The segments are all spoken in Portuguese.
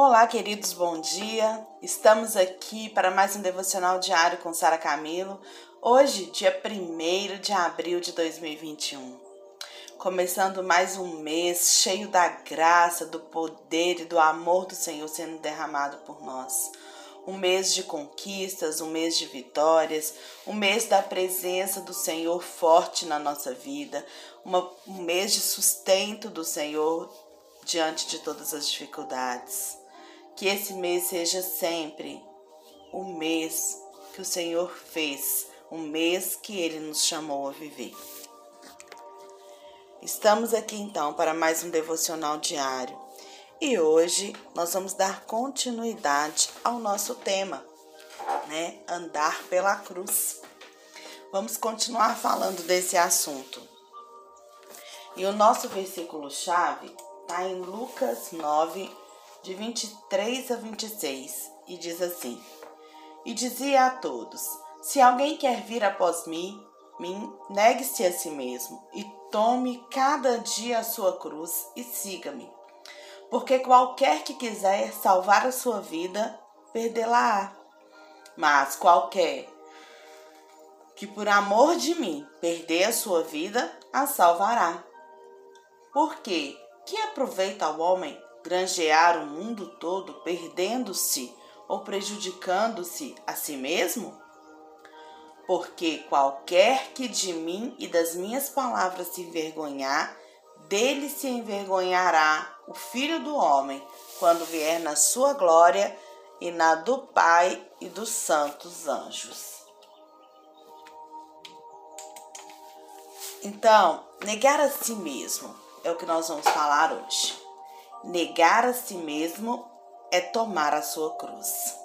Olá, queridos, bom dia. Estamos aqui para mais um devocional diário com Sara Camilo. Hoje, dia 1 de abril de 2021. Começando mais um mês cheio da graça, do poder e do amor do Senhor sendo derramado por nós. Um mês de conquistas, um mês de vitórias, um mês da presença do Senhor forte na nossa vida, uma, um mês de sustento do Senhor diante de todas as dificuldades. Que esse mês seja sempre o mês que o Senhor fez, o mês que Ele nos chamou a viver. Estamos aqui então para mais um devocional diário e hoje nós vamos dar continuidade ao nosso tema, né? Andar pela cruz. Vamos continuar falando desse assunto. E o nosso versículo-chave está em Lucas 9, de 23 a 26, e diz assim: E dizia a todos: Se alguém quer vir após mim, mim negue-se a si mesmo e tome cada dia a sua cruz e siga-me. Porque qualquer que quiser salvar a sua vida, perdê-la-á. Mas qualquer que por amor de mim perder a sua vida, a salvará. Porque que aproveita ao homem granjear o mundo todo perdendo-se ou prejudicando-se a si mesmo? Porque qualquer que de mim e das minhas palavras se envergonhar, dele se envergonhará o Filho do Homem, quando vier na sua glória e na do Pai e dos santos anjos. Então, negar a si mesmo é o que nós vamos falar hoje. Negar a si mesmo é tomar a sua cruz.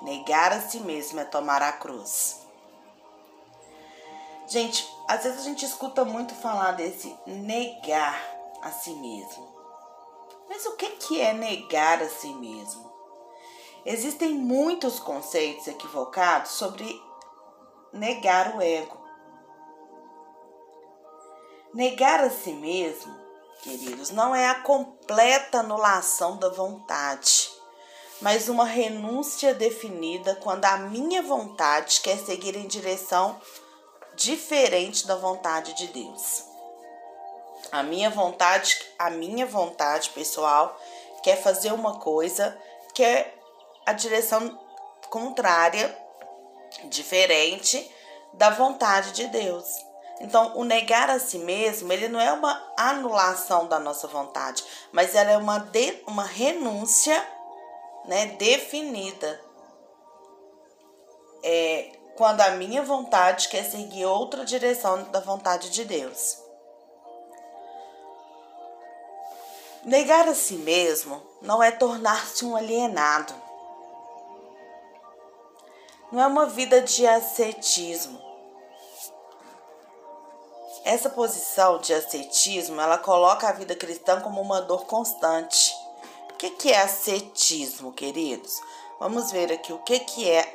Negar a si mesmo é tomar a cruz. Gente, às vezes a gente escuta muito falar desse negar a si mesmo. Mas o que, é negar a si mesmo? Existem muitos conceitos equivocados sobre negar o ego. Negar a si mesmo, queridos, não é a completa anulação da vontade, mas uma renúncia definida quando a minha vontade quer seguir em direção diferente da vontade de Deus. A minha vontade, a minha vontade pessoal quer fazer uma coisa que é a direção contrária, diferente da vontade de Deus. Então, o negar a si mesmo, ele não é uma anulação da nossa vontade, mas ela é uma, de, uma renúncia né, definida. É quando a minha vontade quer seguir outra direção da vontade de Deus. Negar a si mesmo não é tornar-se um alienado. Não é uma vida de ascetismo essa posição de ascetismo, ela coloca a vida cristã como uma dor constante. O que, que é ascetismo, queridos? Vamos ver aqui o que, que é.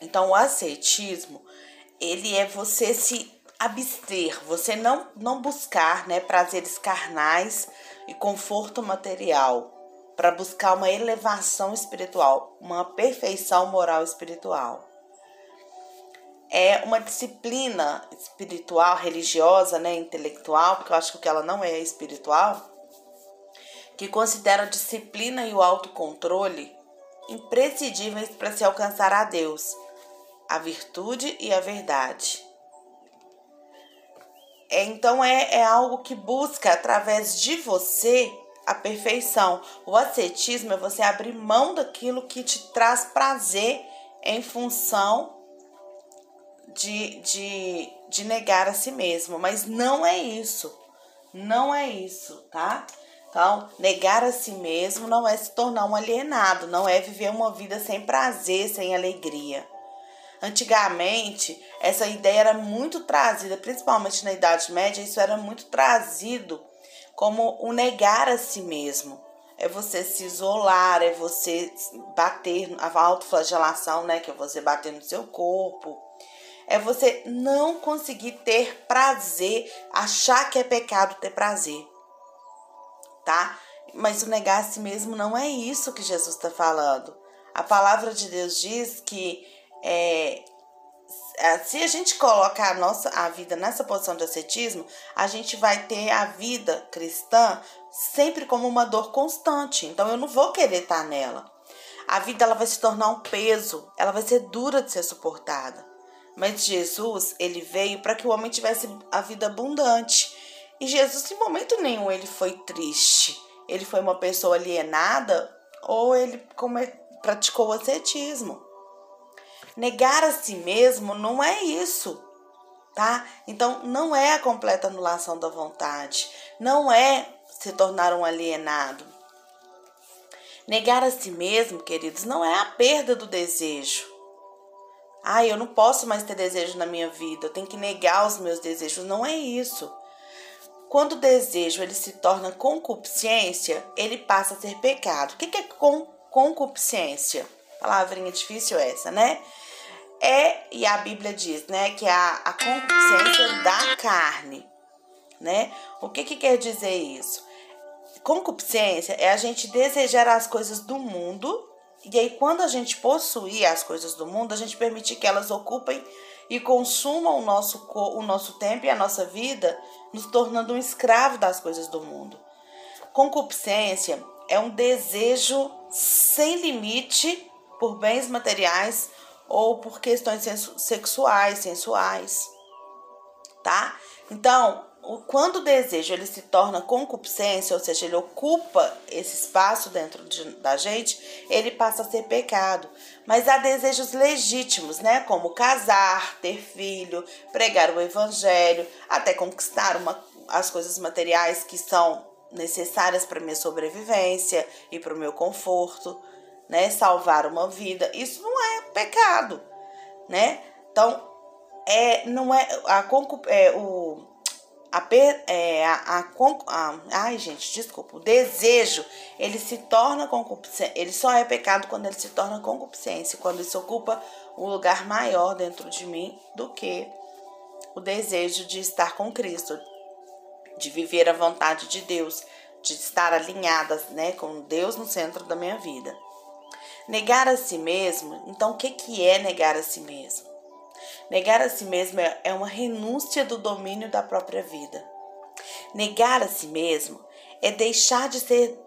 Então, o ascetismo, ele é você se abster, você não, não buscar né, prazeres carnais e conforto material, para buscar uma elevação espiritual, uma perfeição moral espiritual é uma disciplina espiritual, religiosa, né, intelectual, porque eu acho que ela não é espiritual, que considera a disciplina e o autocontrole imprescindíveis para se alcançar a Deus, a virtude e a verdade. É, então é, é algo que busca através de você a perfeição. O ascetismo é você abrir mão daquilo que te traz prazer em função de, de, de negar a si mesmo, mas não é isso. Não é isso, tá? Então, negar a si mesmo não é se tornar um alienado, não é viver uma vida sem prazer, sem alegria. Antigamente, essa ideia era muito trazida, principalmente na Idade Média, isso era muito trazido como o negar a si mesmo. É você se isolar, é você bater, a autoflagelação, né? Que é você bater no seu corpo é você não conseguir ter prazer, achar que é pecado ter prazer, tá? Mas o negar a si mesmo não é isso que Jesus está falando. A palavra de Deus diz que é, se a gente coloca a nossa a vida nessa posição de ascetismo, a gente vai ter a vida cristã sempre como uma dor constante. Então eu não vou querer estar nela. A vida ela vai se tornar um peso, ela vai ser dura de ser suportada. Mas Jesus, ele veio para que o homem tivesse a vida abundante. E Jesus, em momento nenhum, ele foi triste. Ele foi uma pessoa alienada ou ele praticou o ascetismo. Negar a si mesmo não é isso, tá? Então, não é a completa anulação da vontade, não é se tornar um alienado. Negar a si mesmo, queridos, não é a perda do desejo. Ah, eu não posso mais ter desejo na minha vida, eu tenho que negar os meus desejos. Não é isso. Quando o desejo ele se torna concupiscência, ele passa a ser pecado. O que é concupiscência? Palavrinha difícil essa, né? É, e a Bíblia diz, né, que é a, a concupiscência da carne, né? O que que quer dizer isso? Concupiscência é a gente desejar as coisas do mundo e aí quando a gente possuir as coisas do mundo, a gente permitir que elas ocupem e consumam o nosso, o nosso tempo e a nossa vida, nos tornando um escravo das coisas do mundo. Concupiscência é um desejo sem limite por bens materiais ou por questões sexuais, sensuais, tá? Então, quando o desejo ele se torna concupiscência, ou seja, ele ocupa esse espaço dentro de, da gente, ele passa a ser pecado. Mas há desejos legítimos, né? Como casar, ter filho, pregar o evangelho, até conquistar uma, as coisas materiais que são necessárias para minha sobrevivência e para o meu conforto né, salvar uma vida, isso não é pecado, né? Então, é, não é a é, o a, é, a, a, a, ai gente, desculpa, o desejo, ele se torna concupiscência, ele só é pecado quando ele se torna concupiscência, quando isso ocupa um lugar maior dentro de mim do que o desejo de estar com Cristo, de viver a vontade de Deus, de estar alinhada, né, com Deus no centro da minha vida. Negar a si mesmo, então o que, que é negar a si mesmo? Negar a si mesmo é, é uma renúncia do domínio da própria vida. Negar a si mesmo é deixar de ser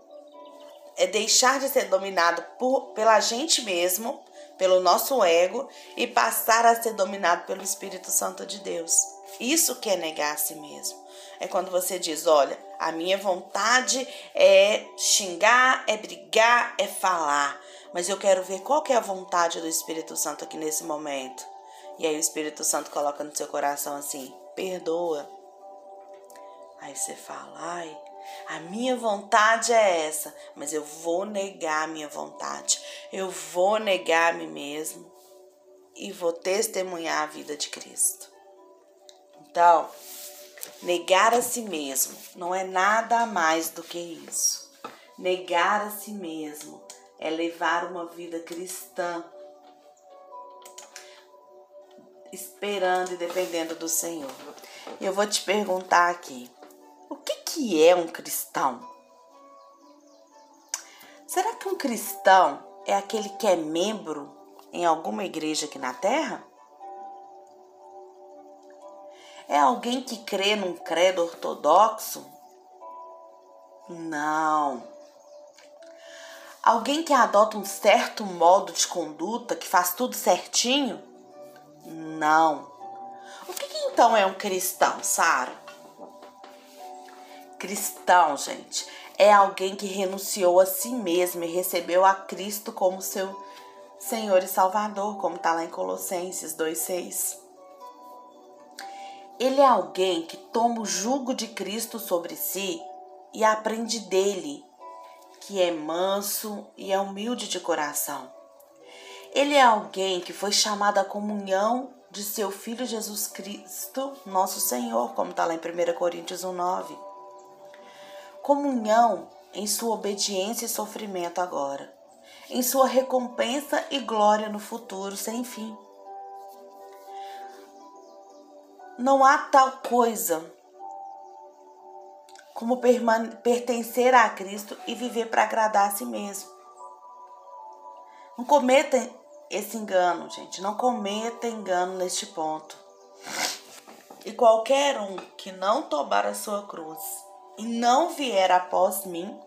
é deixar de ser dominado por, pela gente mesmo, pelo nosso ego e passar a ser dominado pelo Espírito Santo de Deus. Isso que é negar a si mesmo. É quando você diz: olha, a minha vontade é xingar, é brigar, é falar mas eu quero ver qual que é a vontade do Espírito Santo aqui nesse momento. E aí o Espírito Santo coloca no seu coração assim: perdoa. Aí você fala: ai, a minha vontade é essa, mas eu vou negar a minha vontade. Eu vou negar a mim mesmo e vou testemunhar a vida de Cristo. Então, negar a si mesmo não é nada mais do que isso. Negar a si mesmo é levar uma vida cristã, esperando e dependendo do Senhor. Eu vou te perguntar aqui: o que, que é um cristão? Será que um cristão é aquele que é membro em alguma igreja aqui na terra? É alguém que crê num credo ortodoxo? Não. Alguém que adota um certo modo de conduta, que faz tudo certinho? Não. O que, que então é um cristão, Sara? Cristão, gente, é alguém que renunciou a si mesmo e recebeu a Cristo como seu Senhor e Salvador, como está lá em Colossenses 2,6. Ele é alguém que toma o jugo de Cristo sobre si e aprende dele que é manso e é humilde de coração. Ele é alguém que foi chamado à comunhão de seu Filho Jesus Cristo, nosso Senhor, como está lá em 1 Coríntios 1,9. Comunhão em sua obediência e sofrimento agora, em sua recompensa e glória no futuro sem fim. Não há tal coisa como pertencer a Cristo e viver para agradar a si mesmo. Não cometam esse engano, gente. Não cometa engano neste ponto. E qualquer um que não tomar a sua cruz e não vier após mim,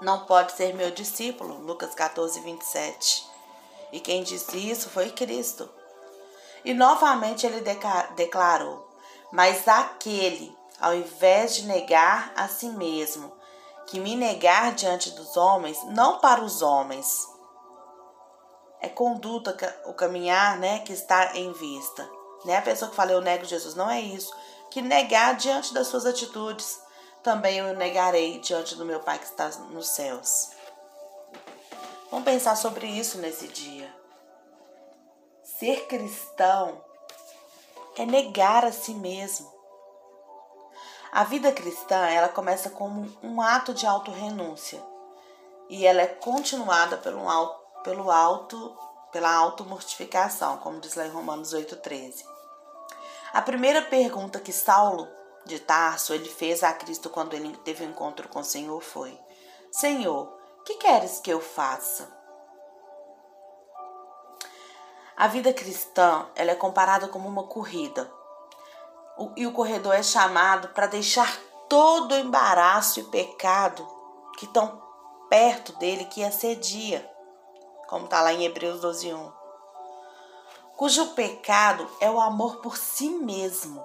não pode ser meu discípulo. Lucas 14, 27. E quem disse isso foi Cristo. E novamente ele declarou: Mas aquele, ao invés de negar a si mesmo, que me negar diante dos homens, não para os homens, é conduta, o caminhar, né, que está em vista. Né? A pessoa que fala eu nego Jesus, não é isso. Que negar diante das suas atitudes, também eu negarei diante do meu Pai que está nos céus. Vamos pensar sobre isso nesse dia. Ser cristão é negar a si mesmo. A vida cristã, ela começa como um ato de autorrenúncia e ela é continuada pelo alto, pelo alto, pela automortificação, como diz lá em Romanos 8:13. A primeira pergunta que Saulo de Tarso ele fez a Cristo quando ele teve um encontro com o Senhor foi: Senhor, que queres que eu faça? A vida cristã ela é comparada como uma corrida. O, e o corredor é chamado para deixar todo o embaraço e pecado que estão perto dele, que assedia, como está lá em Hebreus 12:1. Cujo pecado é o amor por si mesmo,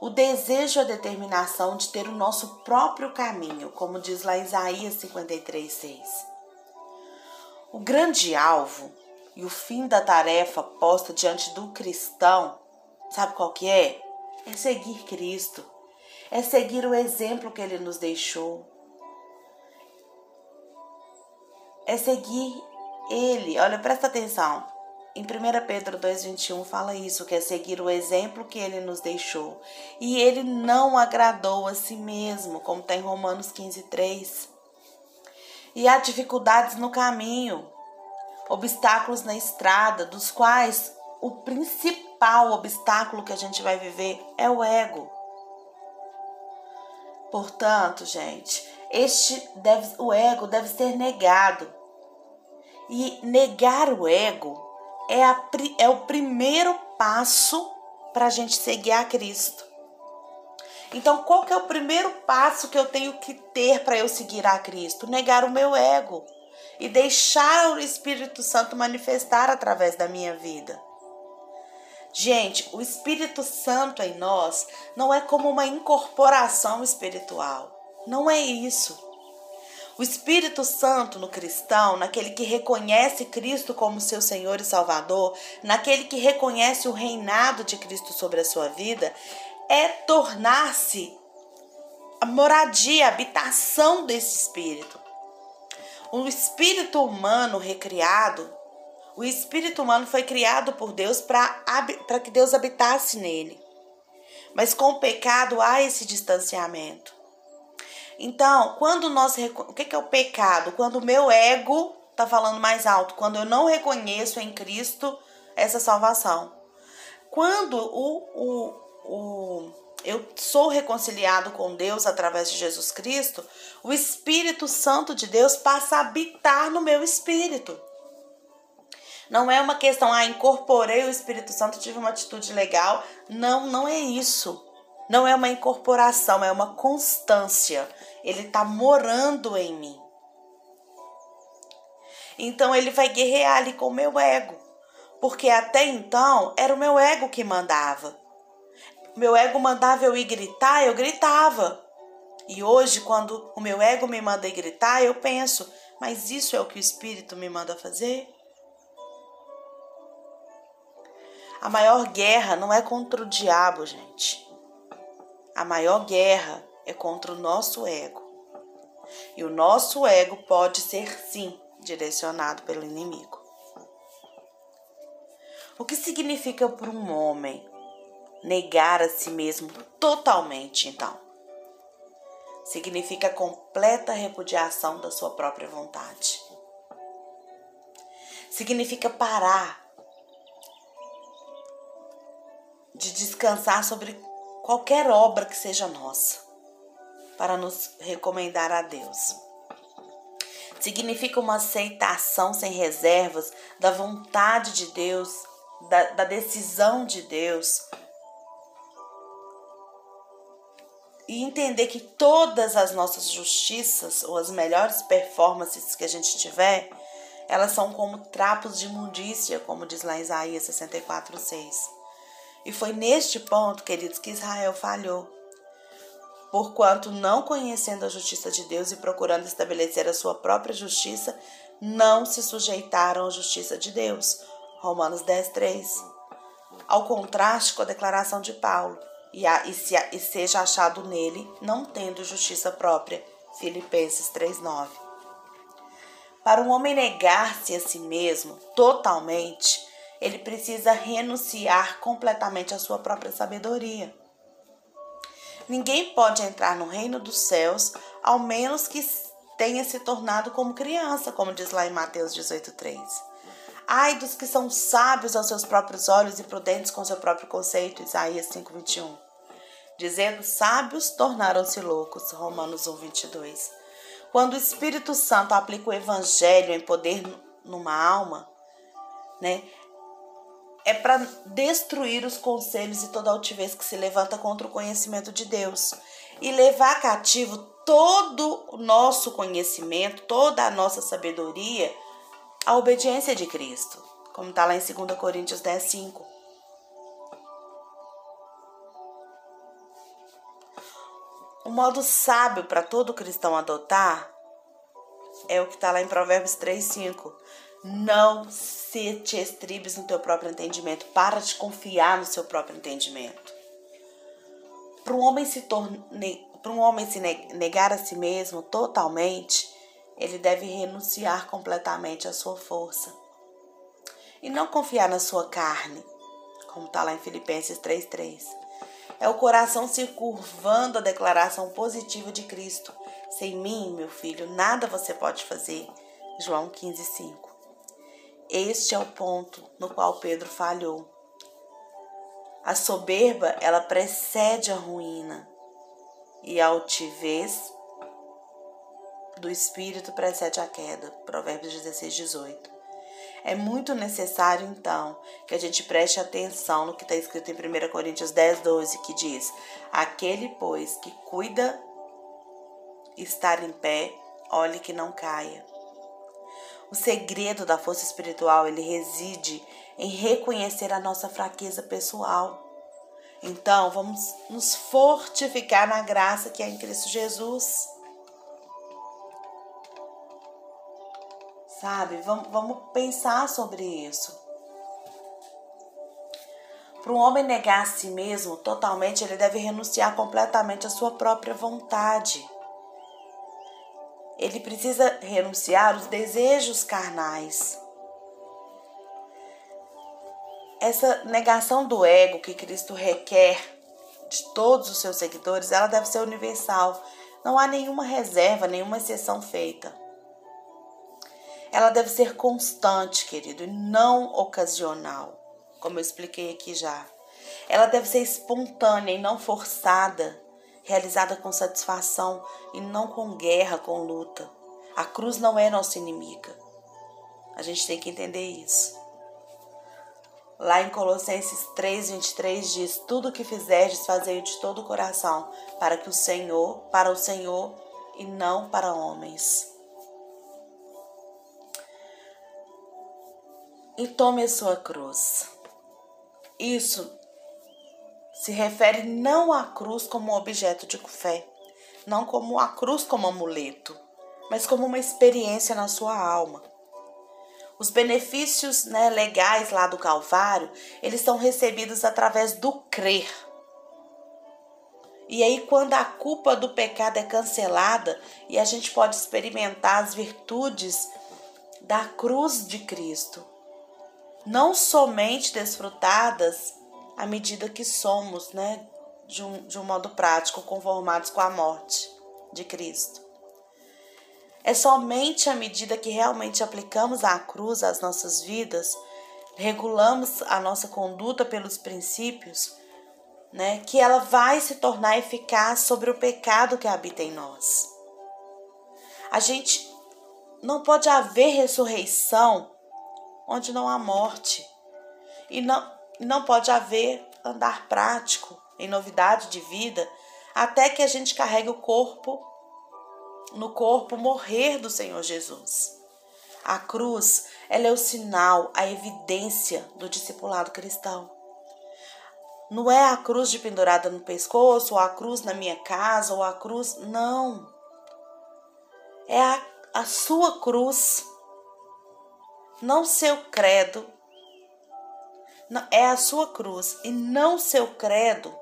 o desejo e a determinação de ter o nosso próprio caminho, como diz lá Isaías 53:6. O grande alvo e o fim da tarefa posta diante do cristão, sabe qual que é? É seguir Cristo. É seguir o exemplo que ele nos deixou. É seguir ele. Olha, presta atenção. Em 1 Pedro 2,21 fala isso, que é seguir o exemplo que ele nos deixou. E ele não agradou a si mesmo, como está em Romanos 15,3. E há dificuldades no caminho obstáculos na estrada, dos quais o principal obstáculo que a gente vai viver é o ego. Portanto, gente, este deve, o ego deve ser negado. E negar o ego é, a, é o primeiro passo para a gente seguir a Cristo. Então, qual que é o primeiro passo que eu tenho que ter para eu seguir a Cristo? Negar o meu ego e deixar o Espírito Santo manifestar através da minha vida. Gente, o Espírito Santo em nós não é como uma incorporação espiritual. Não é isso. O Espírito Santo no cristão, naquele que reconhece Cristo como seu Senhor e Salvador, naquele que reconhece o reinado de Cristo sobre a sua vida, é tornar-se a moradia, a habitação desse Espírito o espírito humano recriado, o espírito humano foi criado por Deus para que Deus habitasse nele. Mas com o pecado há esse distanciamento. Então, quando nós. O que é o pecado? Quando o meu ego está falando mais alto, quando eu não reconheço em Cristo essa salvação. Quando o, o, o eu sou reconciliado com Deus através de Jesus Cristo, o Espírito Santo de Deus passa a habitar no meu espírito. Não é uma questão, ah, incorporei o Espírito Santo, tive uma atitude legal. Não, não é isso. Não é uma incorporação, é uma constância. Ele está morando em mim. Então ele vai guerrear ali com o meu ego. Porque até então era o meu ego que mandava meu ego mandava eu ir gritar, eu gritava. E hoje, quando o meu ego me manda ir gritar, eu penso, mas isso é o que o Espírito me manda fazer? A maior guerra não é contra o diabo, gente. A maior guerra é contra o nosso ego. E o nosso ego pode ser, sim, direcionado pelo inimigo. O que significa para um homem negar a si mesmo totalmente, então. Significa completa repudiação da sua própria vontade. Significa parar de descansar sobre qualquer obra que seja nossa. para nos recomendar a Deus. Significa uma aceitação sem reservas da vontade de Deus, da, da decisão de Deus, e entender que todas as nossas justiças ou as melhores performances que a gente tiver, elas são como trapos de imundícia, como diz lá Isaías 6. E foi neste ponto, queridos, que Israel falhou. Porquanto, não conhecendo a justiça de Deus e procurando estabelecer a sua própria justiça, não se sujeitaram à justiça de Deus. Romanos 10, 3. Ao contraste com a declaração de Paulo e, a, e, se, e seja achado nele, não tendo justiça própria. Filipenses 3,9. Para um homem negar-se a si mesmo totalmente, ele precisa renunciar completamente à sua própria sabedoria. Ninguém pode entrar no reino dos céus ao menos que tenha se tornado como criança, como diz lá em Mateus 18,3. Ai dos que são sábios aos seus próprios olhos e prudentes com seu próprio conceito, Isaías 5,21 dizendo: Sábios tornaram-se loucos. Romanos 1, 22. Quando o Espírito Santo aplica o Evangelho em poder numa alma, né? É para destruir os conselhos e toda altivez que se levanta contra o conhecimento de Deus e levar cativo todo o nosso conhecimento, toda a nossa sabedoria à obediência de Cristo, como está lá em 2 Coríntios 10, 5. O modo sábio para todo cristão adotar é o que está lá em Provérbios 3, 5. Não se te estribes no teu próprio entendimento. Para de confiar no seu próprio entendimento. Para um homem se torne, para um homem se negar a si mesmo totalmente, ele deve renunciar completamente à sua força. E não confiar na sua carne, como está lá em Filipenses 3,3. É o coração se curvando à declaração positiva de Cristo. Sem mim, meu filho, nada você pode fazer. João 15,5. Este é o ponto no qual Pedro falhou. A soberba, ela precede a ruína, e a altivez do espírito precede a queda. Provérbios 16, 18. É muito necessário, então, que a gente preste atenção no que está escrito em 1 Coríntios 10, 12, que diz: Aquele, pois, que cuida estar em pé, olhe que não caia. O segredo da força espiritual, ele reside em reconhecer a nossa fraqueza pessoal. Então, vamos nos fortificar na graça que é em Cristo Jesus. sabe? Vamos, vamos pensar sobre isso. Para um homem negar a si mesmo totalmente, ele deve renunciar completamente à sua própria vontade. Ele precisa renunciar os desejos carnais. Essa negação do ego que Cristo requer de todos os seus seguidores, ela deve ser universal. Não há nenhuma reserva, nenhuma exceção feita ela deve ser constante, querido, e não ocasional, como eu expliquei aqui já. Ela deve ser espontânea e não forçada, realizada com satisfação e não com guerra, com luta. A cruz não é nossa inimiga. A gente tem que entender isso. Lá em Colossenses 3:23 diz: "Tudo o que fizerdes, fazei de todo o coração, para que o Senhor, para o Senhor e não para homens." e tome a sua cruz. Isso se refere não à cruz como objeto de fé, não como a cruz como amuleto, mas como uma experiência na sua alma. Os benefícios né, legais lá do Calvário, eles são recebidos através do crer. E aí, quando a culpa do pecado é cancelada e a gente pode experimentar as virtudes da cruz de Cristo, não somente desfrutadas à medida que somos, né, de um, de um modo prático, conformados com a morte de Cristo. É somente à medida que realmente aplicamos a cruz às nossas vidas, regulamos a nossa conduta pelos princípios, né, que ela vai se tornar eficaz sobre o pecado que habita em nós. A gente não pode haver ressurreição onde não há morte. E não, não pode haver andar prático em novidade de vida até que a gente carregue o corpo no corpo morrer do Senhor Jesus. A cruz, ela é o sinal, a evidência do discipulado cristão. Não é a cruz de pendurada no pescoço, ou a cruz na minha casa, ou a cruz. Não. É a, a sua cruz. Não seu credo. É a sua cruz e não seu credo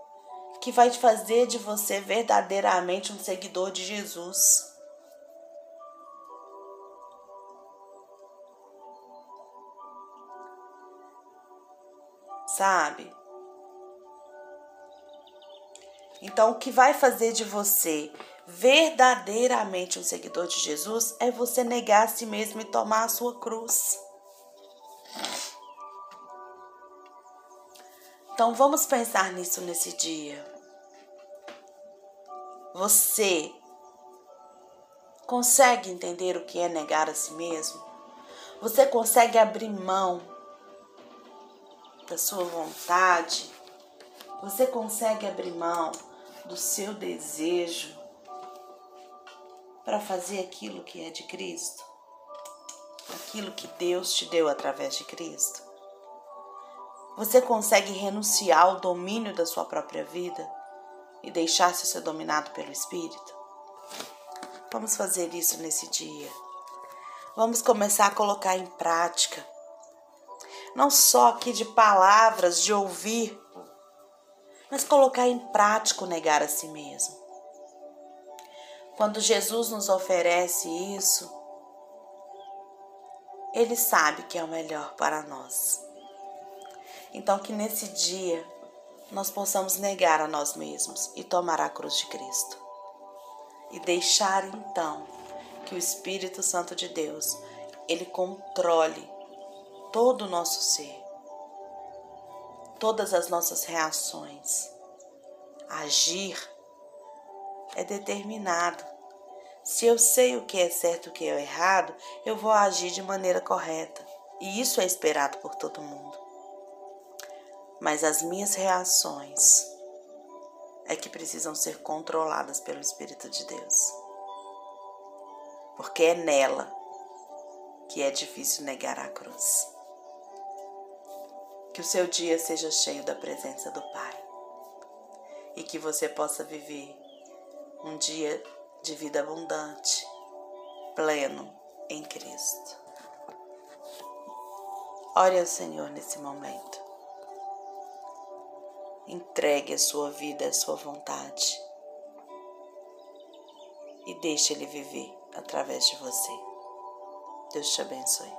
que vai fazer de você verdadeiramente um seguidor de Jesus. Sabe? Então, o que vai fazer de você verdadeiramente um seguidor de Jesus é você negar a si mesmo e tomar a sua cruz. Então, vamos pensar nisso nesse dia. Você consegue entender o que é negar a si mesmo? Você consegue abrir mão da sua vontade? Você consegue abrir mão do seu desejo para fazer aquilo que é de Cristo? Aquilo que Deus te deu através de Cristo? Você consegue renunciar ao domínio da sua própria vida e deixar-se ser dominado pelo Espírito? Vamos fazer isso nesse dia. Vamos começar a colocar em prática. Não só aqui de palavras, de ouvir, mas colocar em prática o negar a si mesmo. Quando Jesus nos oferece isso, Ele sabe que é o melhor para nós. Então, que nesse dia nós possamos negar a nós mesmos e tomar a cruz de Cristo. E deixar então que o Espírito Santo de Deus ele controle todo o nosso ser todas as nossas reações. Agir é determinado. Se eu sei o que é certo e o que é errado, eu vou agir de maneira correta. E isso é esperado por todo mundo. Mas as minhas reações é que precisam ser controladas pelo Espírito de Deus. Porque é nela que é difícil negar a cruz. Que o seu dia seja cheio da presença do Pai e que você possa viver um dia de vida abundante, pleno em Cristo. Ore ao Senhor nesse momento. Entregue a sua vida, a sua vontade e deixe Ele viver através de você. Deus te abençoe.